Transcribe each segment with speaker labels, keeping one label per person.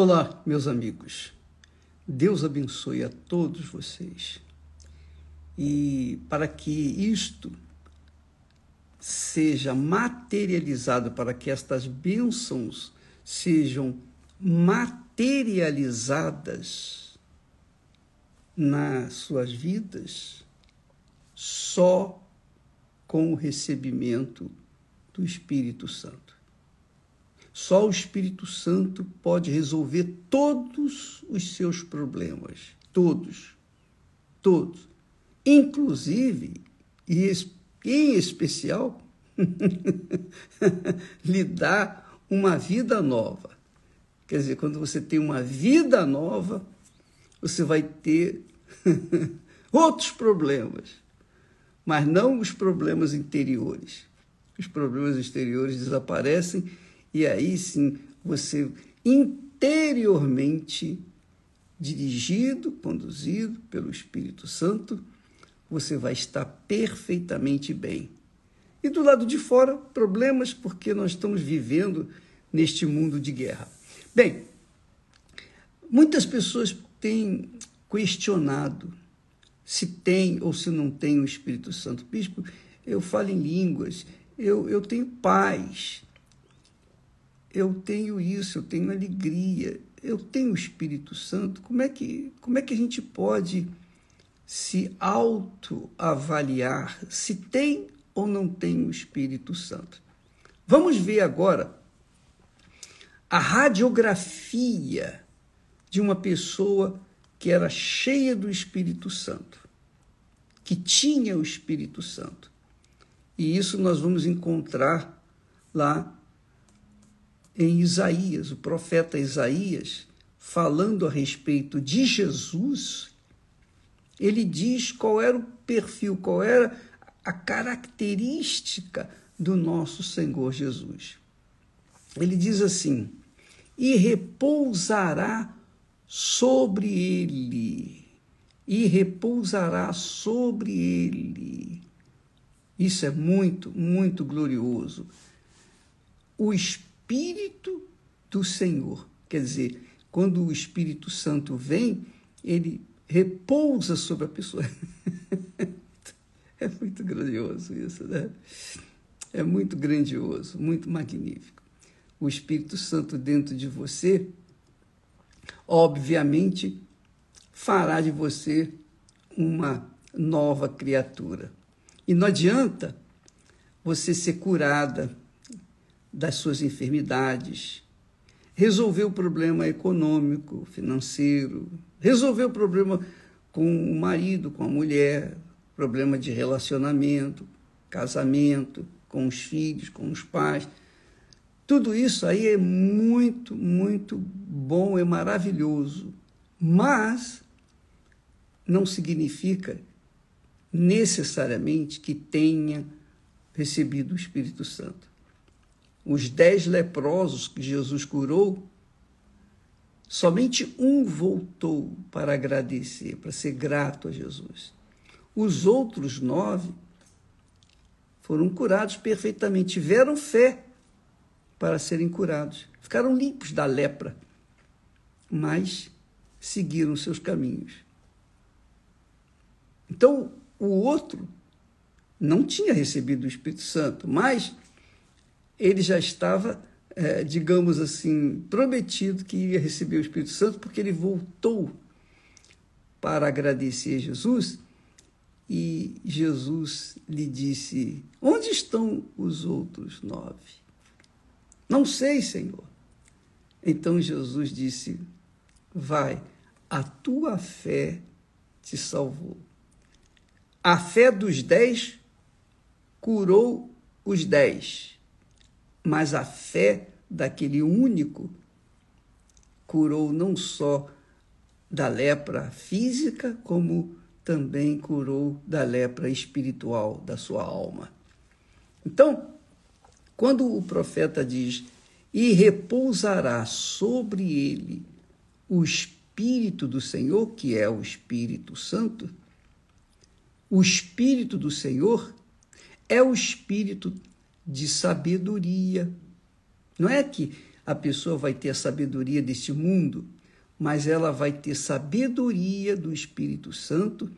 Speaker 1: Olá, meus amigos. Deus abençoe a todos vocês. E para que isto seja materializado, para que estas bênçãos sejam materializadas nas suas vidas, só com o recebimento do Espírito Santo. Só o Espírito Santo pode resolver todos os seus problemas. Todos. Todos. Inclusive, e em especial, lhe dá uma vida nova. Quer dizer, quando você tem uma vida nova, você vai ter outros problemas, mas não os problemas interiores. Os problemas exteriores desaparecem e aí sim você interiormente dirigido, conduzido pelo Espírito Santo, você vai estar perfeitamente bem. E do lado de fora, problemas porque nós estamos vivendo neste mundo de guerra. Bem, muitas pessoas têm questionado se tem ou se não tem o Espírito Santo. Bispo, eu falo em línguas, eu, eu tenho paz, eu tenho isso, eu tenho alegria, eu tenho o Espírito Santo, como é que, como é que a gente pode se autoavaliar se tem ou não tem o Espírito Santo? Vamos ver agora a radiografia de uma pessoa que era cheia do Espírito Santo, que tinha o Espírito Santo. E isso nós vamos encontrar lá em Isaías, o profeta Isaías, falando a respeito de Jesus, ele diz qual era o perfil, qual era a característica do nosso Senhor Jesus. Ele diz assim: e repousará sobre ele, e repousará sobre ele. Isso é muito, muito glorioso. O Espírito Espírito do Senhor. Quer dizer, quando o Espírito Santo vem, ele repousa sobre a pessoa. é muito grandioso isso, né? É muito grandioso, muito magnífico. O Espírito Santo dentro de você, obviamente, fará de você uma nova criatura. E não adianta você ser curada das suas enfermidades, resolver o problema econômico, financeiro, resolver o problema com o marido, com a mulher, problema de relacionamento, casamento, com os filhos, com os pais. Tudo isso aí é muito, muito bom, é maravilhoso, mas não significa necessariamente que tenha recebido o Espírito Santo os dez leprosos que Jesus curou, somente um voltou para agradecer, para ser grato a Jesus. Os outros nove foram curados perfeitamente, tiveram fé para serem curados, ficaram limpos da lepra, mas seguiram seus caminhos. Então, o outro não tinha recebido o Espírito Santo, mas ele já estava, é, digamos assim, prometido que ia receber o Espírito Santo, porque ele voltou para agradecer a Jesus e Jesus lhe disse: Onde estão os outros nove? Não sei, Senhor. Então Jesus disse: Vai, a tua fé te salvou. A fé dos dez curou os dez mas a fé daquele único curou não só da lepra física, como também curou da lepra espiritual da sua alma. Então, quando o profeta diz: E repousará sobre ele o Espírito do Senhor, que é o Espírito Santo, o Espírito do Senhor é o Espírito de sabedoria. Não é que a pessoa vai ter a sabedoria deste mundo, mas ela vai ter sabedoria do Espírito Santo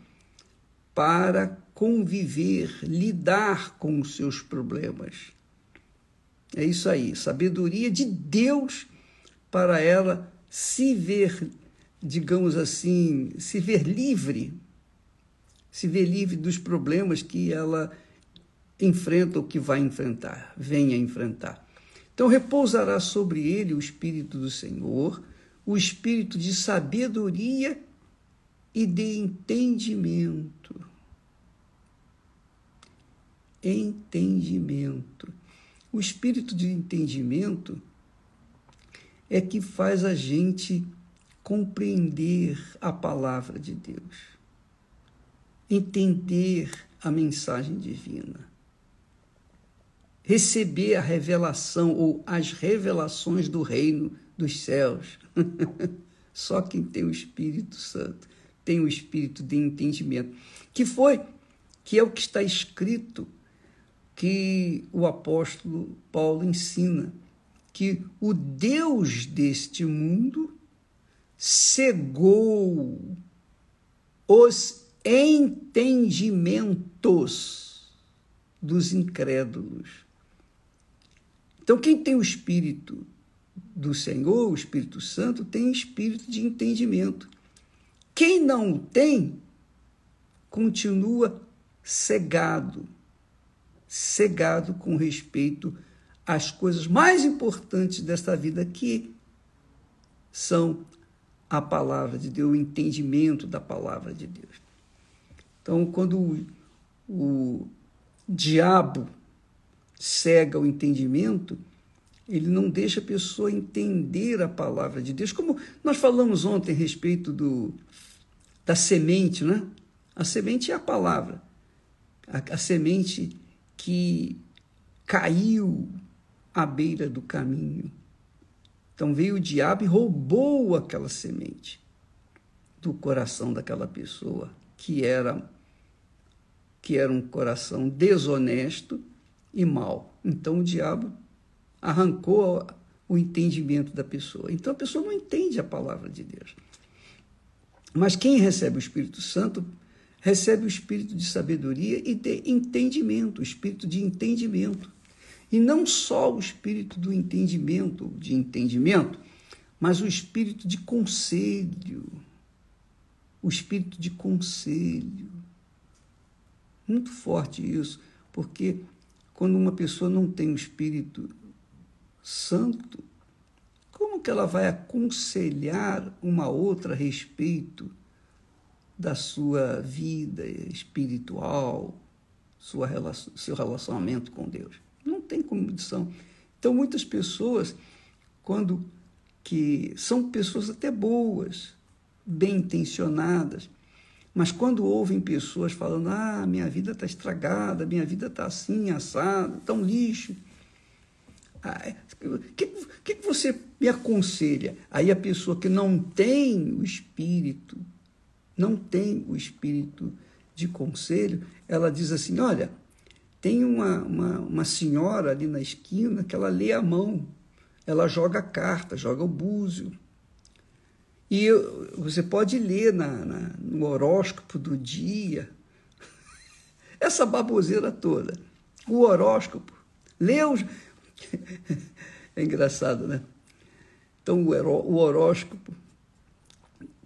Speaker 1: para conviver, lidar com os seus problemas. É isso aí, sabedoria de Deus para ela se ver, digamos assim, se ver livre, se ver livre dos problemas que ela enfrenta ou que vai enfrentar, venha enfrentar. Então repousará sobre ele o Espírito do Senhor, o Espírito de sabedoria e de entendimento. Entendimento. O Espírito de entendimento é que faz a gente compreender a palavra de Deus, entender a mensagem divina receber a revelação ou as revelações do reino dos céus. Só quem tem o Espírito Santo tem o espírito de entendimento, que foi que é o que está escrito que o apóstolo Paulo ensina, que o Deus deste mundo cegou os entendimentos dos incrédulos então, quem tem o Espírito do Senhor, o Espírito Santo, tem espírito de entendimento. Quem não tem, continua cegado, cegado com respeito às coisas mais importantes desta vida, que são a palavra de Deus, o entendimento da palavra de Deus. Então, quando o, o diabo cega o entendimento, ele não deixa a pessoa entender a palavra de Deus. Como nós falamos ontem a respeito do, da semente, né? A semente é a palavra. A, a semente que caiu à beira do caminho. Então veio o diabo e roubou aquela semente do coração daquela pessoa, que era que era um coração desonesto e mal. Então o diabo arrancou o entendimento da pessoa. Então a pessoa não entende a palavra de Deus. Mas quem recebe o Espírito Santo recebe o espírito de sabedoria e de entendimento, o espírito de entendimento. E não só o espírito do entendimento, de entendimento, mas o espírito de conselho. O espírito de conselho. Muito forte isso, porque quando uma pessoa não tem o Espírito Santo, como que ela vai aconselhar uma outra a respeito da sua vida espiritual, sua relação, seu relacionamento com Deus? Não tem condição. Então, muitas pessoas, quando que são pessoas até boas, bem intencionadas, mas quando ouvem pessoas falando, ah, minha vida está estragada, minha vida está assim, assada, um lixo. O ah, que, que, que você me aconselha? Aí a pessoa que não tem o espírito, não tem o espírito de conselho, ela diz assim: olha, tem uma, uma, uma senhora ali na esquina que ela lê a mão, ela joga carta, joga o búzio, e você pode ler na, na, no horóscopo do dia, essa baboseira toda. O horóscopo. Lê os... É engraçado, né? Então, o horóscopo,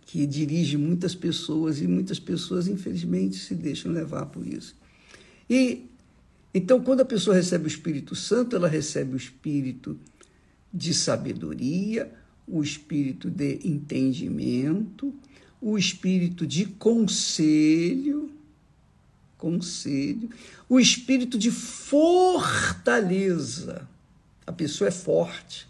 Speaker 1: que dirige muitas pessoas, e muitas pessoas, infelizmente, se deixam levar por isso. E então, quando a pessoa recebe o Espírito Santo, ela recebe o Espírito de sabedoria, o espírito de entendimento, o espírito de conselho, conselho, o espírito de fortaleza. A pessoa é forte.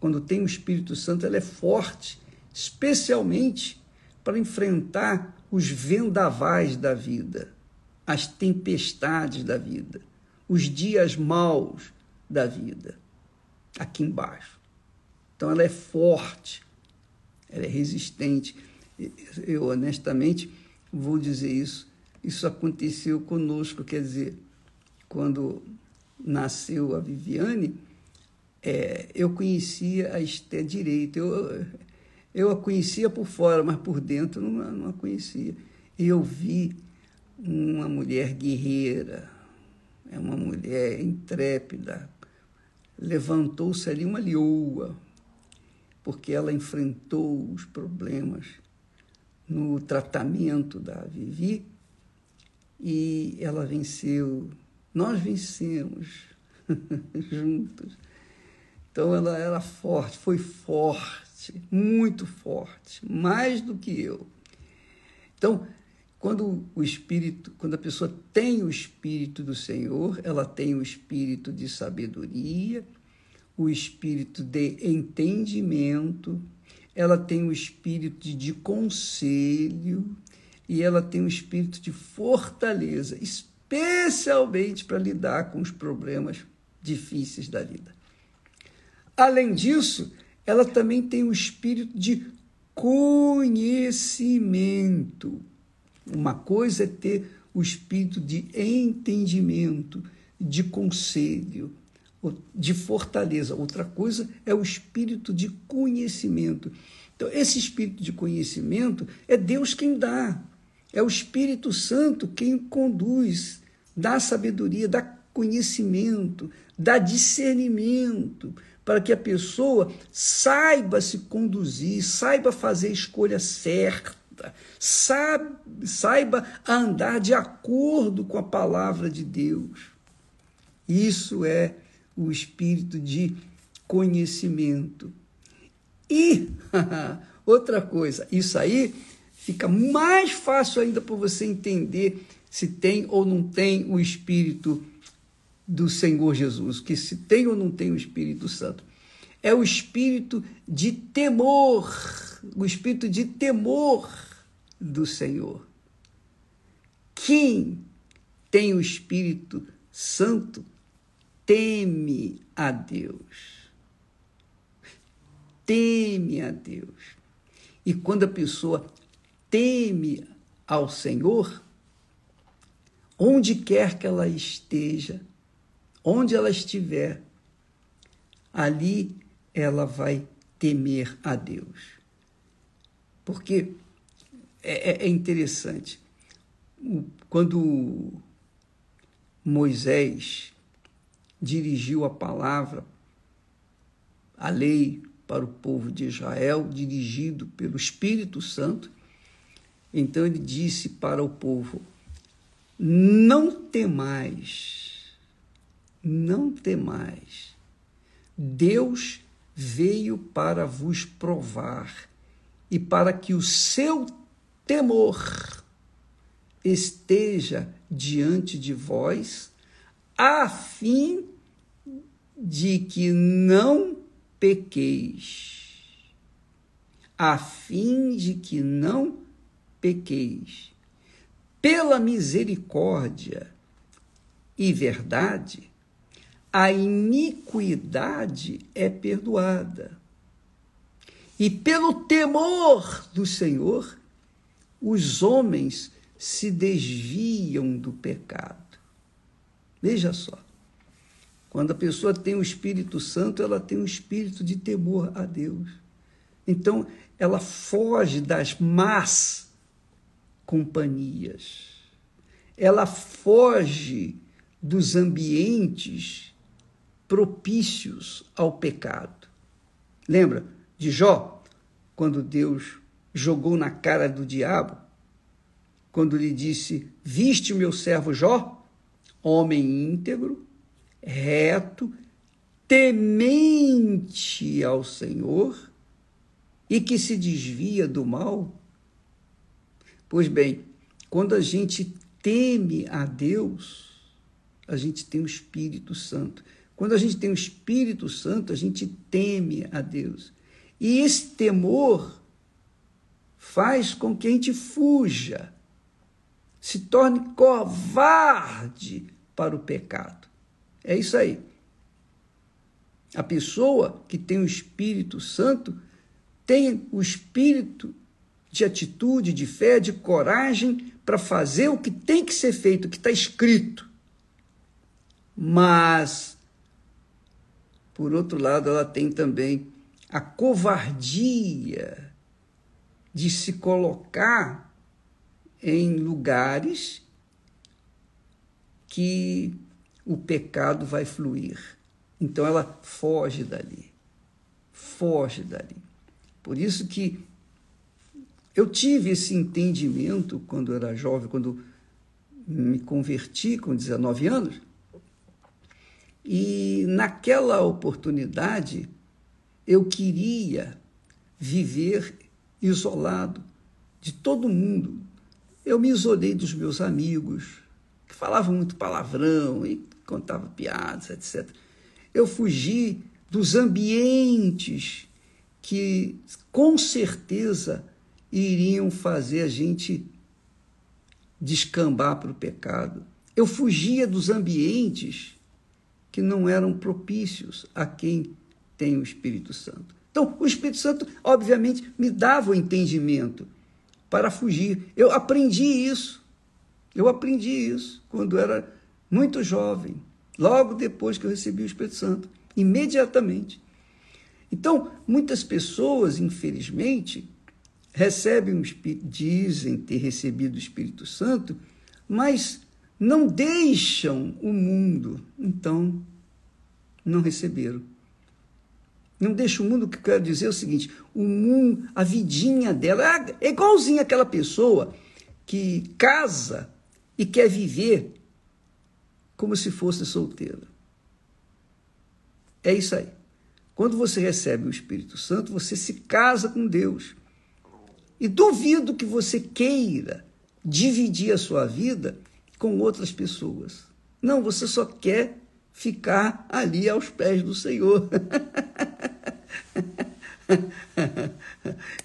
Speaker 1: Quando tem o Espírito Santo, ela é forte, especialmente para enfrentar os vendavais da vida, as tempestades da vida, os dias maus da vida, aqui embaixo. Então ela é forte, ela é resistente. Eu honestamente vou dizer isso. Isso aconteceu conosco, quer dizer, quando nasceu a Viviane, é, eu conhecia a Esté direito. Eu, eu a conhecia por fora, mas por dentro não, não a conhecia. E eu vi uma mulher guerreira, é uma mulher intrépida. Levantou-se ali uma leoa, porque ela enfrentou os problemas no tratamento da Vivi e ela venceu. Nós vencemos juntos. Então ela era forte, foi forte, muito forte, mais do que eu. Então, quando o espírito, quando a pessoa tem o espírito do Senhor, ela tem o espírito de sabedoria, o espírito de entendimento, ela tem o espírito de conselho e ela tem o espírito de fortaleza, especialmente para lidar com os problemas difíceis da vida. Além disso, ela também tem o espírito de conhecimento uma coisa é ter o espírito de entendimento, de conselho, de fortaleza. Outra coisa é o espírito de conhecimento. Então, esse espírito de conhecimento é Deus quem dá. É o Espírito Santo quem conduz, dá sabedoria, dá conhecimento, dá discernimento, para que a pessoa saiba se conduzir, saiba fazer a escolha certa saiba andar de acordo com a palavra de Deus. Isso é o espírito de conhecimento. E outra coisa, isso aí fica mais fácil ainda para você entender se tem ou não tem o espírito do Senhor Jesus, que se tem ou não tem o Espírito Santo. É o espírito de temor, o espírito de temor do Senhor. Quem tem o Espírito Santo teme a Deus. Teme a Deus. E quando a pessoa teme ao Senhor, onde quer que ela esteja, onde ela estiver, ali ela vai temer a Deus. Porque é, é, é interessante. Quando Moisés dirigiu a palavra, a lei para o povo de Israel, dirigido pelo Espírito Santo, então ele disse para o povo: Não temais, não temais. Deus veio para vos provar e para que o seu temor esteja diante de vós, a fim de que não pequeis. A fim de que não pequeis. Pela misericórdia e verdade, a iniquidade é perdoada. E pelo temor do Senhor, os homens se desviam do pecado. Veja só. Quando a pessoa tem o Espírito Santo, ela tem um espírito de temor a Deus. Então, ela foge das más companhias. Ela foge dos ambientes propícios ao pecado. Lembra de Jó, quando Deus jogou na cara do diabo, quando lhe disse: Viste o meu servo Jó, homem íntegro, reto, temente ao Senhor e que se desvia do mal? Pois bem, quando a gente teme a Deus, a gente tem o Espírito Santo. Quando a gente tem o Espírito Santo, a gente teme a Deus. E esse temor faz com que a gente fuja, se torne covarde para o pecado. É isso aí. A pessoa que tem o Espírito Santo tem o espírito de atitude, de fé, de coragem para fazer o que tem que ser feito, o que está escrito. Mas por outro lado, ela tem também a covardia de se colocar em lugares que o pecado vai fluir. Então ela foge dali. Foge dali. Por isso que eu tive esse entendimento quando era jovem, quando me converti com 19 anos. E naquela oportunidade eu queria viver isolado de todo mundo. Eu me isolei dos meus amigos, que falavam muito palavrão e contavam piadas, etc. Eu fugi dos ambientes que com certeza iriam fazer a gente descambar para o pecado. Eu fugia dos ambientes que não eram propícios a quem tem o Espírito Santo. Então, o Espírito Santo, obviamente, me dava o entendimento para fugir. Eu aprendi isso. Eu aprendi isso quando era muito jovem, logo depois que eu recebi o Espírito Santo, imediatamente. Então, muitas pessoas, infelizmente, recebem o Espírito, dizem ter recebido o Espírito Santo, mas não deixam o mundo, então não receberam. Não deixa o mundo, o que eu quero dizer é o seguinte: o mundo, a vidinha dela é igualzinha aquela pessoa que casa e quer viver como se fosse solteira. É isso aí. Quando você recebe o Espírito Santo, você se casa com Deus. E duvido que você queira dividir a sua vida com outras pessoas. Não, você só quer ficar ali aos pés do Senhor.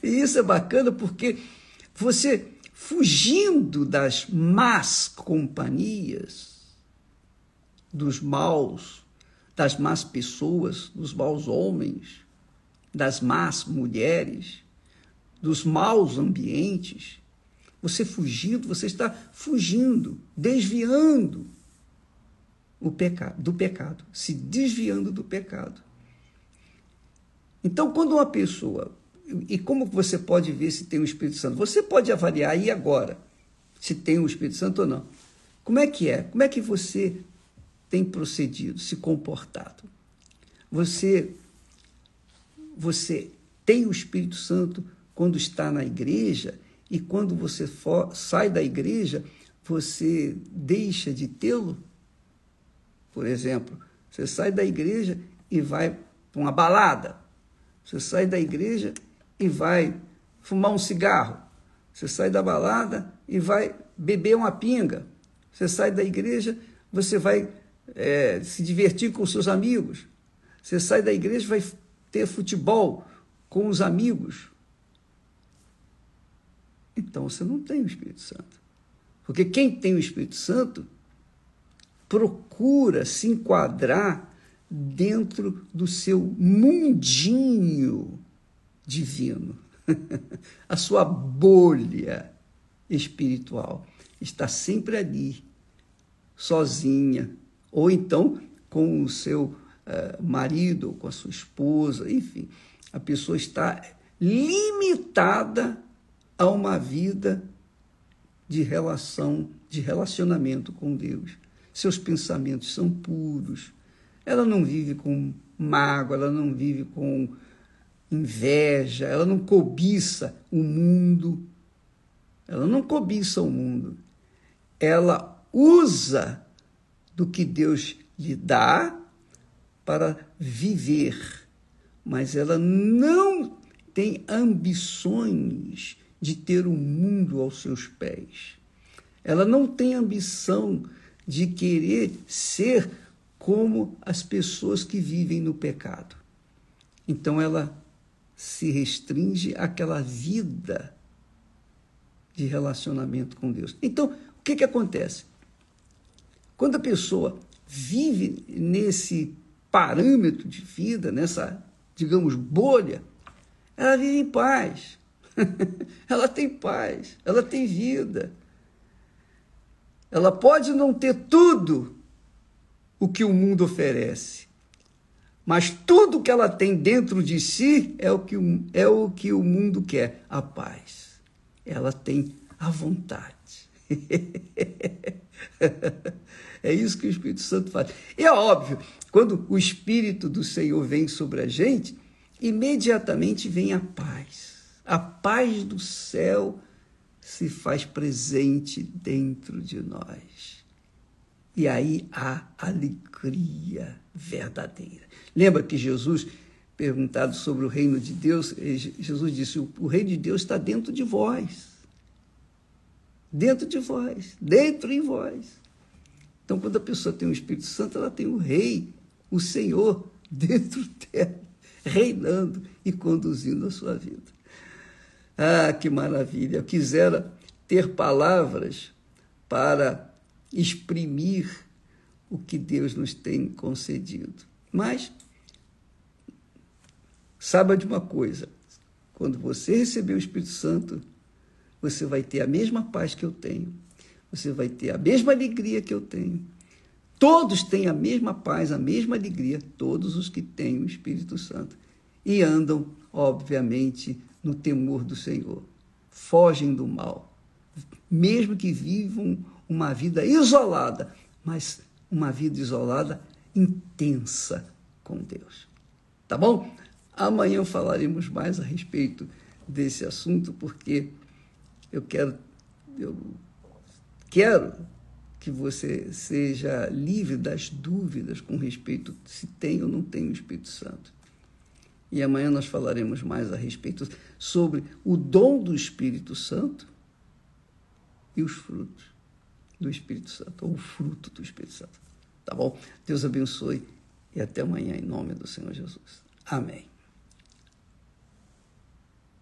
Speaker 1: e isso é bacana porque você fugindo das más companhias, dos maus, das más pessoas, dos maus homens, das más mulheres, dos maus ambientes, você fugindo, você está fugindo, desviando o pecado, do pecado, se desviando do pecado. Então, quando uma pessoa e como você pode ver se tem o Espírito Santo? Você pode avaliar aí agora se tem o Espírito Santo ou não. Como é que é? Como é que você tem procedido, se comportado? Você você tem o Espírito Santo quando está na igreja e quando você for, sai da igreja, você deixa de tê-lo? Por exemplo, você sai da igreja e vai para uma balada. Você sai da igreja e vai fumar um cigarro. Você sai da balada e vai beber uma pinga. Você sai da igreja, você vai é, se divertir com seus amigos. Você sai da igreja e vai ter futebol com os amigos. Então você não tem o Espírito Santo. Porque quem tem o Espírito Santo procura se enquadrar dentro do seu mundinho divino. A sua bolha espiritual está sempre ali, sozinha, ou então com o seu uh, marido, com a sua esposa, enfim. A pessoa está limitada a uma vida de relação, de relacionamento com Deus. Seus pensamentos são puros. Ela não vive com mágoa, ela não vive com inveja, ela não cobiça o mundo, ela não cobiça o mundo, ela usa do que Deus lhe dá para viver, mas ela não tem ambições de ter o mundo aos seus pés. Ela não tem ambição de querer ser como as pessoas que vivem no pecado. Então ela se restringe àquela vida de relacionamento com Deus. Então, o que, que acontece? Quando a pessoa vive nesse parâmetro de vida, nessa, digamos, bolha, ela vive em paz. ela tem paz, ela tem vida. Ela pode não ter tudo o que o mundo oferece, Mas tudo que ela tem dentro de si é o que, é o, que o mundo quer: a paz. Ela tem a vontade. é isso que o Espírito Santo faz. E é óbvio, quando o Espírito do Senhor vem sobre a gente, imediatamente vem a paz. A paz do céu se faz presente dentro de nós. E aí há alegria verdadeira. Lembra que Jesus, perguntado sobre o reino de Deus, Jesus disse: o reino de Deus está dentro de vós. Dentro de vós, dentro em vós. Então, quando a pessoa tem o Espírito Santo, ela tem o Rei, o Senhor, dentro dela, reinando e conduzindo a sua vida. Ah, que maravilha! Eu quisera ter palavras para exprimir o que Deus nos tem concedido. Mas, saiba de uma coisa: quando você receber o Espírito Santo, você vai ter a mesma paz que eu tenho, você vai ter a mesma alegria que eu tenho. Todos têm a mesma paz, a mesma alegria, todos os que têm o Espírito Santo. E andam, obviamente, no temor do Senhor. Fogem do mal. Mesmo que vivam uma vida isolada, mas uma vida isolada intensa com Deus. Tá bom? Amanhã falaremos mais a respeito desse assunto, porque eu quero, eu quero que você seja livre das dúvidas com respeito se tem ou não tem o Espírito Santo. E amanhã nós falaremos mais a respeito sobre o dom do Espírito Santo e os frutos do Espírito Santo, ou o fruto do Espírito Santo. Tá bom? Deus abençoe e até amanhã em nome do Senhor Jesus. Amém.